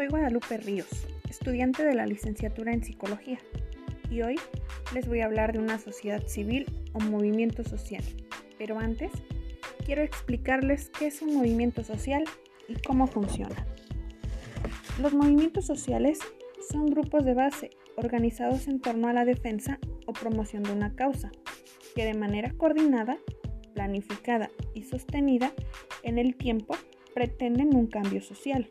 Soy Guadalupe Ríos, estudiante de la licenciatura en Psicología, y hoy les voy a hablar de una sociedad civil o movimiento social. Pero antes, quiero explicarles qué es un movimiento social y cómo funciona. Los movimientos sociales son grupos de base organizados en torno a la defensa o promoción de una causa, que de manera coordinada, planificada y sostenida en el tiempo pretenden un cambio social.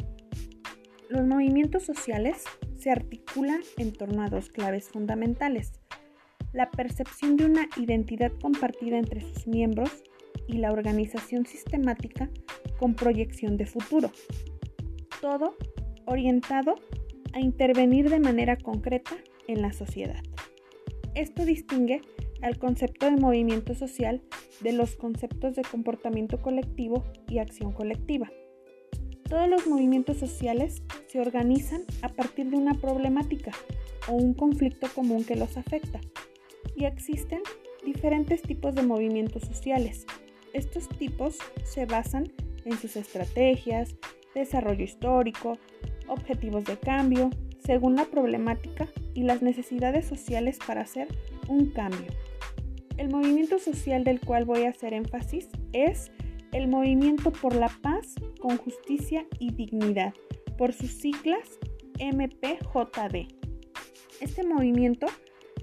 Los movimientos sociales se articulan en torno a dos claves fundamentales, la percepción de una identidad compartida entre sus miembros y la organización sistemática con proyección de futuro. Todo orientado a intervenir de manera concreta en la sociedad. Esto distingue al concepto de movimiento social de los conceptos de comportamiento colectivo y acción colectiva. Todos los movimientos sociales se organizan a partir de una problemática o un conflicto común que los afecta. Y existen diferentes tipos de movimientos sociales. Estos tipos se basan en sus estrategias, desarrollo histórico, objetivos de cambio, según la problemática y las necesidades sociales para hacer un cambio. El movimiento social del cual voy a hacer énfasis es el Movimiento por la Paz con Justicia y Dignidad, por sus siglas MPJD. Este movimiento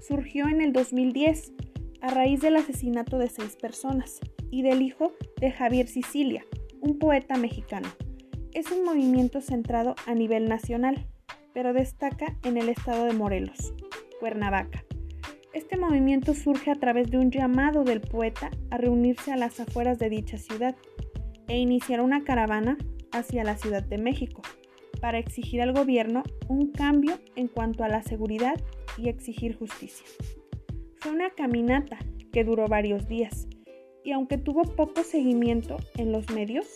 surgió en el 2010 a raíz del asesinato de seis personas y del hijo de Javier Sicilia, un poeta mexicano. Es un movimiento centrado a nivel nacional, pero destaca en el estado de Morelos, Cuernavaca. Este movimiento surge a través de un llamado del poeta a reunirse a las afueras de dicha ciudad e iniciar una caravana hacia la Ciudad de México para exigir al gobierno un cambio en cuanto a la seguridad y exigir justicia. Fue una caminata que duró varios días y aunque tuvo poco seguimiento en los medios,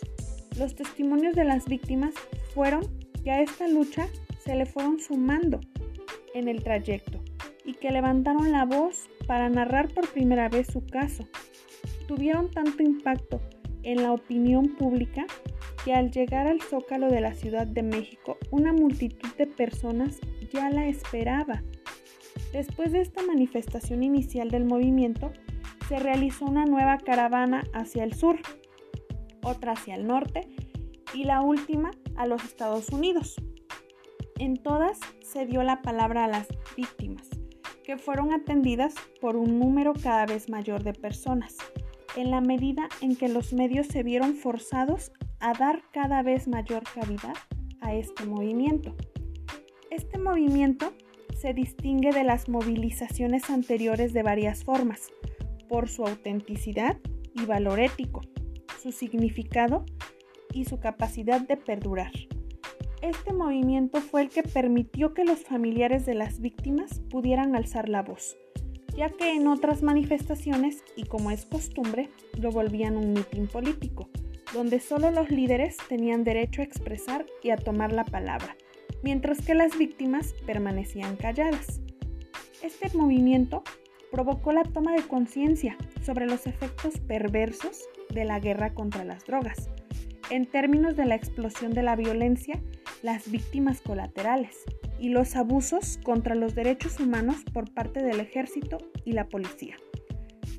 los testimonios de las víctimas fueron que a esta lucha se le fueron sumando en el trayecto y que levantaron la voz para narrar por primera vez su caso. Tuvieron tanto impacto en la opinión pública que al llegar al zócalo de la Ciudad de México, una multitud de personas ya la esperaba. Después de esta manifestación inicial del movimiento, se realizó una nueva caravana hacia el sur, otra hacia el norte y la última a los Estados Unidos. En todas se dio la palabra a las víctimas, que fueron atendidas por un número cada vez mayor de personas, en la medida en que los medios se vieron forzados a dar cada vez mayor cavidad a este movimiento. Este movimiento se distingue de las movilizaciones anteriores de varias formas, por su autenticidad y valor ético, su significado y su capacidad de perdurar. Este movimiento fue el que permitió que los familiares de las víctimas pudieran alzar la voz, ya que en otras manifestaciones, y como es costumbre, lo volvían un mitin político, donde solo los líderes tenían derecho a expresar y a tomar la palabra, mientras que las víctimas permanecían calladas. Este movimiento provocó la toma de conciencia sobre los efectos perversos de la guerra contra las drogas, en términos de la explosión de la violencia las víctimas colaterales y los abusos contra los derechos humanos por parte del ejército y la policía.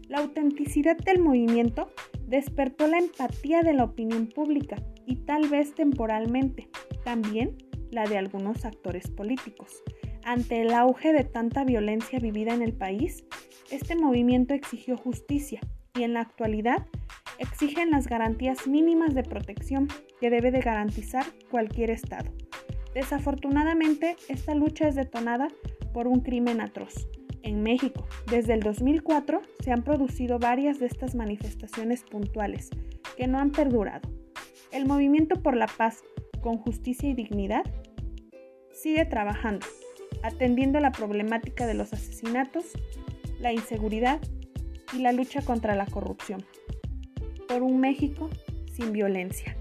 La autenticidad del movimiento despertó la empatía de la opinión pública y tal vez temporalmente, también la de algunos actores políticos. Ante el auge de tanta violencia vivida en el país, este movimiento exigió justicia y en la actualidad exigen las garantías mínimas de protección que debe de garantizar cualquier Estado. Desafortunadamente, esta lucha es detonada por un crimen atroz. En México, desde el 2004, se han producido varias de estas manifestaciones puntuales que no han perdurado. El movimiento por la paz con justicia y dignidad sigue trabajando, atendiendo la problemática de los asesinatos, la inseguridad y la lucha contra la corrupción por un México sin violencia.